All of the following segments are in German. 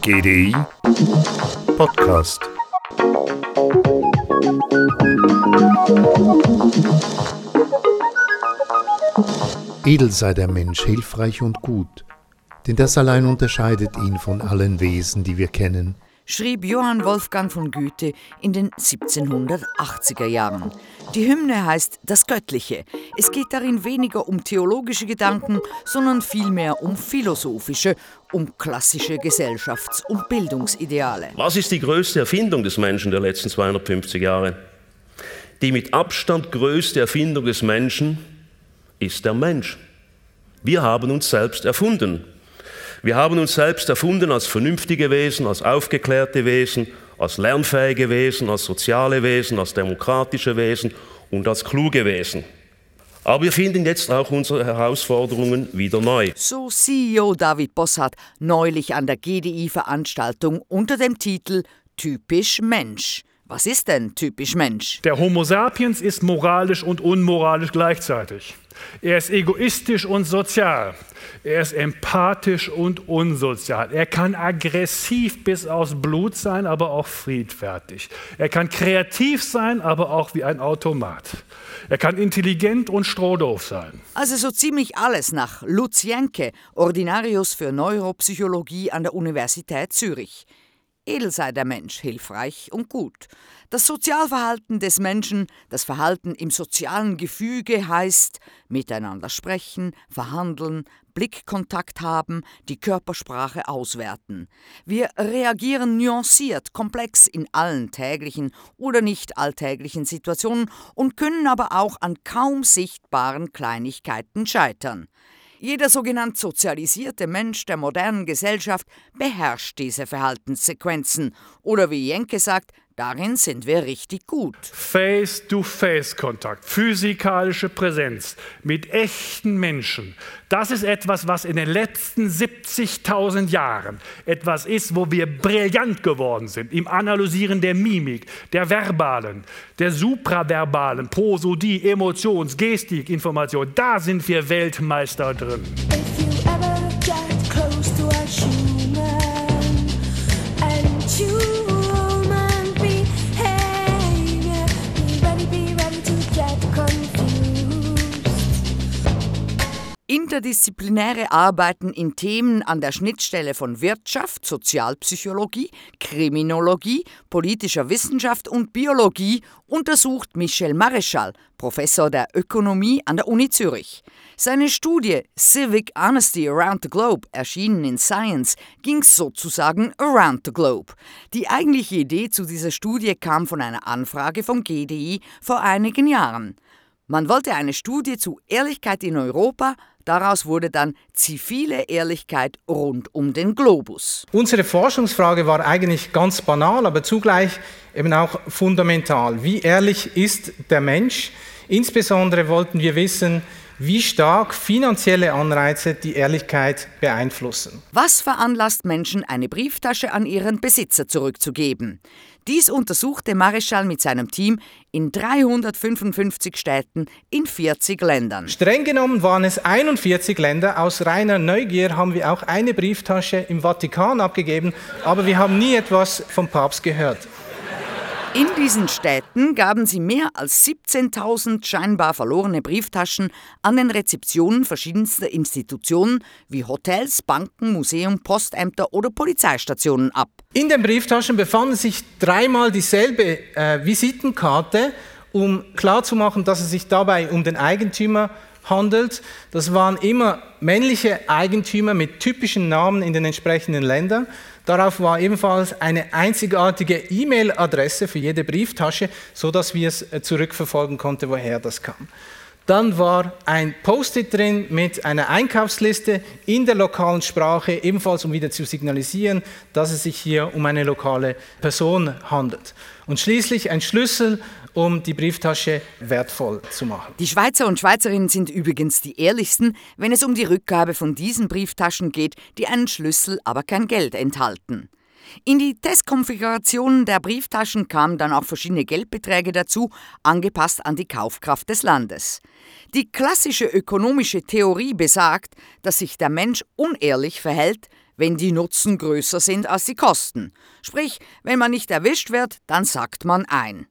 GDI Podcast. Edel sei der Mensch, hilfreich und gut, denn das allein unterscheidet ihn von allen Wesen, die wir kennen schrieb Johann Wolfgang von Goethe in den 1780er Jahren. Die Hymne heißt Das Göttliche. Es geht darin weniger um theologische Gedanken, sondern vielmehr um philosophische, um klassische Gesellschafts- und Bildungsideale. Was ist die größte Erfindung des Menschen der letzten 250 Jahre? Die mit Abstand größte Erfindung des Menschen ist der Mensch. Wir haben uns selbst erfunden. Wir haben uns selbst erfunden als vernünftige Wesen, als aufgeklärte Wesen, als lernfähige Wesen, als soziale Wesen, als demokratische Wesen und als kluge Wesen. Aber wir finden jetzt auch unsere Herausforderungen wieder neu. So CEO David Bossart neulich an der GDI-Veranstaltung unter dem Titel Typisch Mensch. Was ist denn typisch Mensch? Der Homo sapiens ist moralisch und unmoralisch gleichzeitig. Er ist egoistisch und sozial. Er ist empathisch und unsozial. Er kann aggressiv bis aufs Blut sein, aber auch friedfertig. Er kann kreativ sein, aber auch wie ein Automat. Er kann intelligent und strohdoof sein. Also so ziemlich alles nach Lutz Jenke, Ordinarius für Neuropsychologie an der Universität Zürich. Edel sei der Mensch, hilfreich und gut. Das Sozialverhalten des Menschen, das Verhalten im sozialen Gefüge heißt miteinander sprechen, verhandeln, Blickkontakt haben, die Körpersprache auswerten. Wir reagieren nuanciert, komplex in allen täglichen oder nicht alltäglichen Situationen und können aber auch an kaum sichtbaren Kleinigkeiten scheitern. Jeder sogenannt sozialisierte Mensch der modernen Gesellschaft beherrscht diese Verhaltenssequenzen. Oder wie Jenke sagt, Darin sind wir richtig gut. Face-to-Face-Kontakt, physikalische Präsenz mit echten Menschen. Das ist etwas, was in den letzten 70.000 Jahren etwas ist, wo wir brillant geworden sind im Analysieren der Mimik, der verbalen, der supraverbalen, Prosodie, Emotions-, Gestik, Information. Da sind wir Weltmeister drin. Interdisziplinäre Arbeiten in Themen an der Schnittstelle von Wirtschaft, Sozialpsychologie, Kriminologie, politischer Wissenschaft und Biologie untersucht Michel Maréchal, Professor der Ökonomie an der Uni Zürich. Seine Studie Civic Honesty Around the Globe, erschienen in Science, ging sozusagen around the globe. Die eigentliche Idee zu dieser Studie kam von einer Anfrage vom GDI vor einigen Jahren. Man wollte eine Studie zu Ehrlichkeit in Europa, daraus wurde dann zivile Ehrlichkeit rund um den Globus. Unsere Forschungsfrage war eigentlich ganz banal, aber zugleich eben auch fundamental. Wie ehrlich ist der Mensch? Insbesondere wollten wir wissen, wie stark finanzielle Anreize die Ehrlichkeit beeinflussen. Was veranlasst Menschen, eine Brieftasche an ihren Besitzer zurückzugeben? Dies untersuchte Marischal mit seinem Team in 355 Städten in 40 Ländern. Streng genommen waren es 41 Länder. Aus reiner Neugier haben wir auch eine Brieftasche im Vatikan abgegeben, aber wir haben nie etwas vom Papst gehört. In diesen Städten gaben sie mehr als 17.000 scheinbar verlorene Brieftaschen an den Rezeptionen verschiedenster Institutionen wie Hotels, Banken, Museum, Postämter oder Polizeistationen ab. In den Brieftaschen befanden sich dreimal dieselbe äh, Visitenkarte, um klarzumachen, dass es sich dabei um den Eigentümer handelt. Das waren immer männliche Eigentümer mit typischen Namen in den entsprechenden Ländern. Darauf war ebenfalls eine einzigartige E-Mail-Adresse für jede Brieftasche, so dass wir es äh, zurückverfolgen konnten, woher das kam. Dann war ein Post-it drin mit einer Einkaufsliste in der lokalen Sprache, ebenfalls um wieder zu signalisieren, dass es sich hier um eine lokale Person handelt. Und schließlich ein Schlüssel, um die Brieftasche wertvoll zu machen. Die Schweizer und Schweizerinnen sind übrigens die ehrlichsten, wenn es um die Rückgabe von diesen Brieftaschen geht, die einen Schlüssel, aber kein Geld enthalten. In die Testkonfigurationen der Brieftaschen kamen dann auch verschiedene Geldbeträge dazu, angepasst an die Kaufkraft des Landes. Die klassische ökonomische Theorie besagt, dass sich der Mensch unehrlich verhält, wenn die Nutzen größer sind als die Kosten. Sprich, wenn man nicht erwischt wird, dann sackt man ein.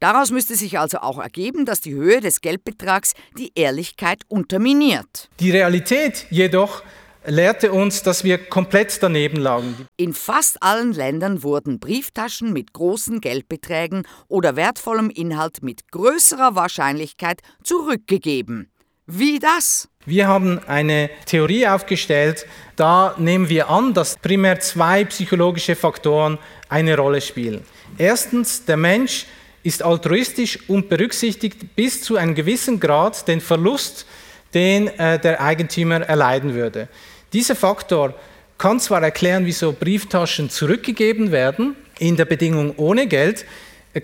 Daraus müsste sich also auch ergeben, dass die Höhe des Geldbetrags die Ehrlichkeit unterminiert. Die Realität jedoch lehrte uns, dass wir komplett daneben lagen. In fast allen Ländern wurden Brieftaschen mit großen Geldbeträgen oder wertvollem Inhalt mit größerer Wahrscheinlichkeit zurückgegeben. Wie das? Wir haben eine Theorie aufgestellt, da nehmen wir an, dass primär zwei psychologische Faktoren eine Rolle spielen. Erstens, der Mensch ist altruistisch und berücksichtigt bis zu einem gewissen Grad den Verlust, den äh, der Eigentümer erleiden würde. Dieser Faktor kann zwar erklären, wieso Brieftaschen zurückgegeben werden in der Bedingung ohne Geld,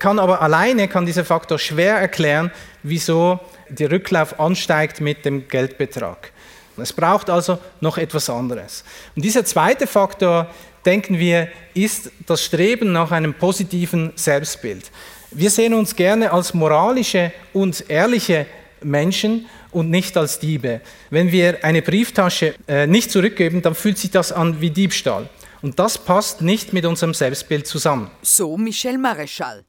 kann aber alleine kann dieser Faktor schwer erklären, wieso der Rücklauf ansteigt mit dem Geldbetrag. Es braucht also noch etwas anderes. Und dieser zweite Faktor, denken wir, ist das Streben nach einem positiven Selbstbild. Wir sehen uns gerne als moralische und ehrliche Menschen und nicht als Diebe. Wenn wir eine Brieftasche äh, nicht zurückgeben, dann fühlt sich das an wie Diebstahl. Und das passt nicht mit unserem Selbstbild zusammen. So Michel Maréchal.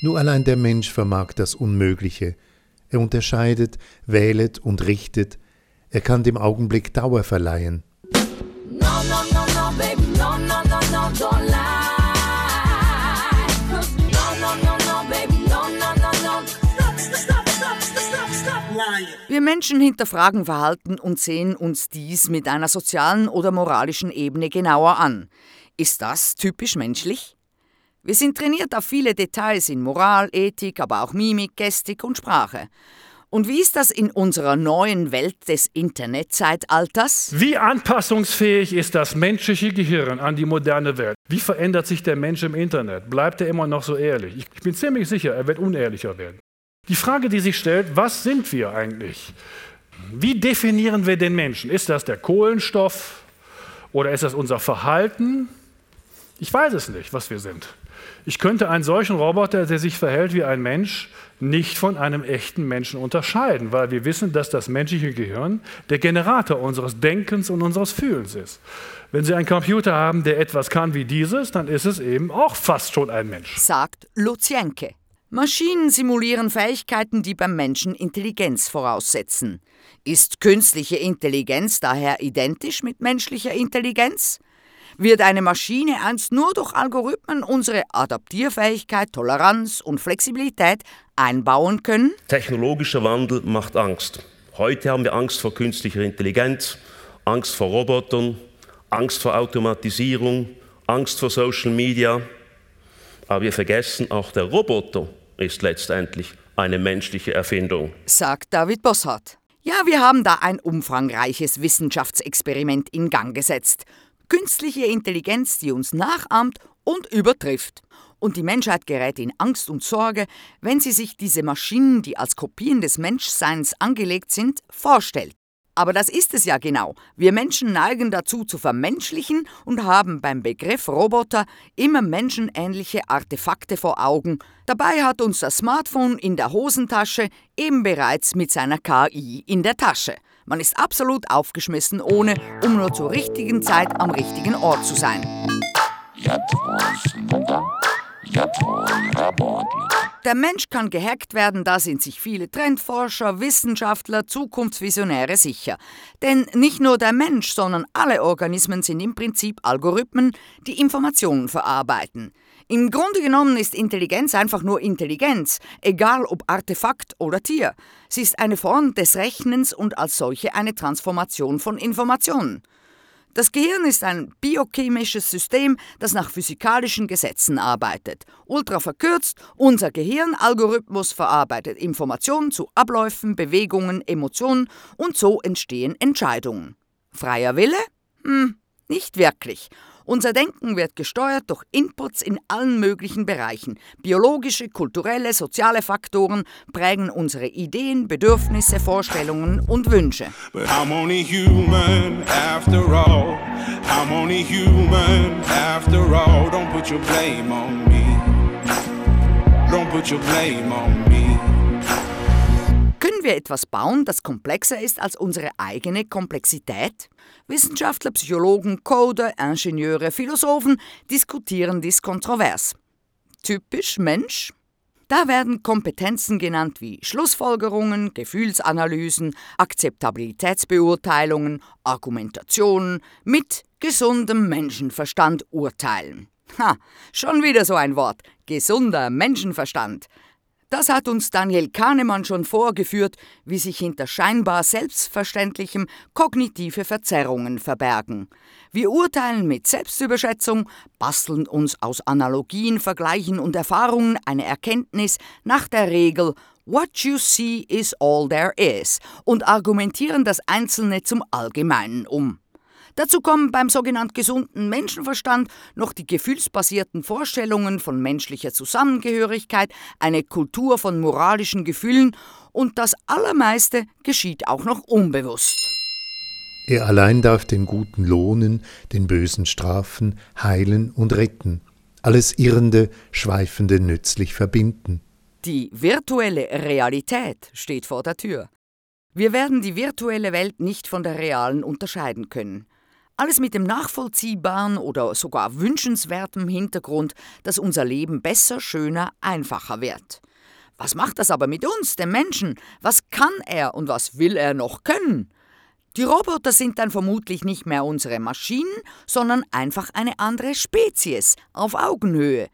Nur allein der Mensch vermag das Unmögliche. Er unterscheidet, wählet und richtet. Er kann dem Augenblick Dauer verleihen. No, no, no, no, baby, no, no, no, no, don't lie. Wir Menschen hinterfragen Verhalten und sehen uns dies mit einer sozialen oder moralischen Ebene genauer an. Ist das typisch menschlich? Wir sind trainiert auf viele Details in Moral, Ethik, aber auch Mimik, Gestik und Sprache. Und wie ist das in unserer neuen Welt des Internetzeitalters? Wie anpassungsfähig ist das menschliche Gehirn an die moderne Welt? Wie verändert sich der Mensch im Internet? Bleibt er immer noch so ehrlich? Ich bin ziemlich sicher, er wird unehrlicher werden. Die Frage, die sich stellt, was sind wir eigentlich? Wie definieren wir den Menschen? Ist das der Kohlenstoff oder ist das unser Verhalten? Ich weiß es nicht, was wir sind. Ich könnte einen solchen Roboter, der sich verhält wie ein Mensch, nicht von einem echten Menschen unterscheiden, weil wir wissen, dass das menschliche Gehirn der Generator unseres Denkens und unseres Fühlens ist. Wenn Sie einen Computer haben, der etwas kann wie dieses, dann ist es eben auch fast schon ein Mensch. Sagt Luzienke. Maschinen simulieren Fähigkeiten, die beim Menschen Intelligenz voraussetzen. Ist künstliche Intelligenz daher identisch mit menschlicher Intelligenz? Wird eine Maschine einst nur durch Algorithmen unsere Adaptierfähigkeit, Toleranz und Flexibilität einbauen können? Technologischer Wandel macht Angst. Heute haben wir Angst vor künstlicher Intelligenz, Angst vor Robotern, Angst vor Automatisierung, Angst vor Social Media. Aber wir vergessen, auch der Roboter ist letztendlich eine menschliche Erfindung. Sagt David Bossart. Ja, wir haben da ein umfangreiches Wissenschaftsexperiment in Gang gesetzt. Künstliche Intelligenz, die uns nachahmt und übertrifft. Und die Menschheit gerät in Angst und Sorge, wenn sie sich diese Maschinen, die als Kopien des Menschseins angelegt sind, vorstellt. Aber das ist es ja genau. Wir Menschen neigen dazu zu vermenschlichen und haben beim Begriff Roboter immer menschenähnliche Artefakte vor Augen. Dabei hat uns das Smartphone in der Hosentasche eben bereits mit seiner KI in der Tasche. Man ist absolut aufgeschmissen, ohne um nur zur richtigen Zeit am richtigen Ort zu sein. Der Mensch kann gehackt werden, da sind sich viele Trendforscher, Wissenschaftler, Zukunftsvisionäre sicher. Denn nicht nur der Mensch, sondern alle Organismen sind im Prinzip Algorithmen, die Informationen verarbeiten. Im Grunde genommen ist Intelligenz einfach nur Intelligenz, egal ob Artefakt oder Tier. Sie ist eine Form des Rechnens und als solche eine Transformation von Informationen. Das Gehirn ist ein biochemisches System, das nach physikalischen Gesetzen arbeitet. Ultra verkürzt, unser Gehirnalgorithmus verarbeitet Informationen zu Abläufen, Bewegungen, Emotionen und so entstehen Entscheidungen. Freier Wille? Hm, nicht wirklich. Unser Denken wird gesteuert durch Inputs in allen möglichen Bereichen. Biologische, kulturelle, soziale Faktoren prägen unsere Ideen, Bedürfnisse, Vorstellungen und Wünsche. Don't put your blame on me. Wir etwas bauen, das komplexer ist als unsere eigene Komplexität? Wissenschaftler, Psychologen, Coder, Ingenieure, Philosophen diskutieren dies kontrovers. Typisch Mensch? Da werden Kompetenzen genannt wie Schlussfolgerungen, Gefühlsanalysen, Akzeptabilitätsbeurteilungen, Argumentationen, mit gesundem Menschenverstand urteilen. Ha, schon wieder so ein Wort. Gesunder Menschenverstand. Das hat uns Daniel Kahnemann schon vorgeführt, wie sich hinter scheinbar Selbstverständlichem kognitive Verzerrungen verbergen. Wir urteilen mit Selbstüberschätzung, basteln uns aus Analogien, Vergleichen und Erfahrungen eine Erkenntnis nach der Regel What you see is all there is und argumentieren das Einzelne zum Allgemeinen um. Dazu kommen beim sogenannten gesunden Menschenverstand noch die gefühlsbasierten Vorstellungen von menschlicher Zusammengehörigkeit, eine Kultur von moralischen Gefühlen und das Allermeiste geschieht auch noch unbewusst. Er allein darf den Guten lohnen, den Bösen strafen, heilen und retten, alles Irrende, Schweifende nützlich verbinden. Die virtuelle Realität steht vor der Tür. Wir werden die virtuelle Welt nicht von der realen unterscheiden können. Alles mit dem nachvollziehbaren oder sogar wünschenswerten Hintergrund, dass unser Leben besser, schöner, einfacher wird. Was macht das aber mit uns, dem Menschen? Was kann er und was will er noch können? Die Roboter sind dann vermutlich nicht mehr unsere Maschinen, sondern einfach eine andere Spezies auf Augenhöhe.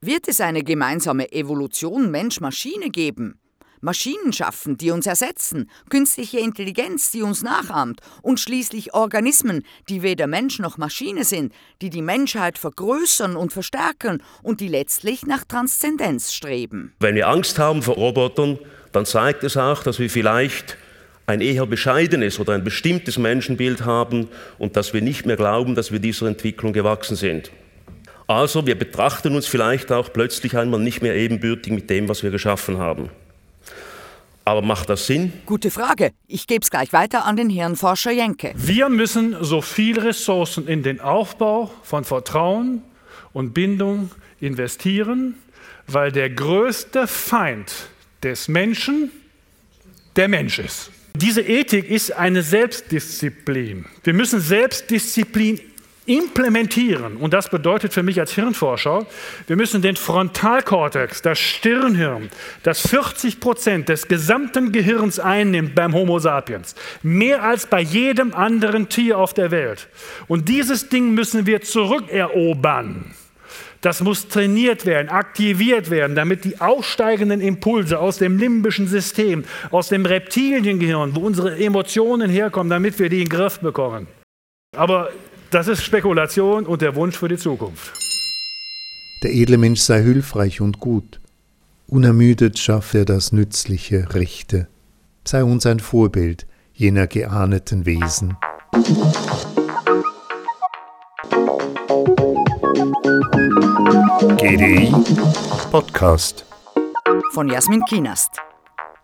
Wird es eine gemeinsame Evolution Mensch-Maschine geben? Maschinen schaffen, die uns ersetzen, künstliche Intelligenz, die uns nachahmt und schließlich Organismen, die weder Mensch noch Maschine sind, die die Menschheit vergrößern und verstärken und die letztlich nach Transzendenz streben. Wenn wir Angst haben vor Robotern, dann zeigt es auch, dass wir vielleicht ein eher bescheidenes oder ein bestimmtes Menschenbild haben und dass wir nicht mehr glauben, dass wir dieser Entwicklung gewachsen sind. Also wir betrachten uns vielleicht auch plötzlich einmal nicht mehr ebenbürtig mit dem, was wir geschaffen haben. Aber macht das Sinn? Gute Frage. Ich gebe es gleich weiter an den Hirnforscher Jenke. Wir müssen so viel Ressourcen in den Aufbau von Vertrauen und Bindung investieren, weil der größte Feind des Menschen der Mensch ist. Diese Ethik ist eine Selbstdisziplin. Wir müssen Selbstdisziplin implementieren. Und das bedeutet für mich als Hirnforscher, wir müssen den Frontalkortex, das Stirnhirn, das 40 Prozent des gesamten Gehirns einnimmt beim Homo sapiens, mehr als bei jedem anderen Tier auf der Welt. Und dieses Ding müssen wir zurückerobern. Das muss trainiert werden, aktiviert werden, damit die aussteigenden Impulse aus dem limbischen System, aus dem Reptiliengehirn, wo unsere Emotionen herkommen, damit wir die in den Griff bekommen. Aber das ist Spekulation und der Wunsch für die Zukunft. Der edle Mensch sei hilfreich und gut. Unermüdet schaffe er das Nützliche, Rechte. Sei uns ein Vorbild jener geahneten Wesen. GDI Podcast von Jasmin Kienast.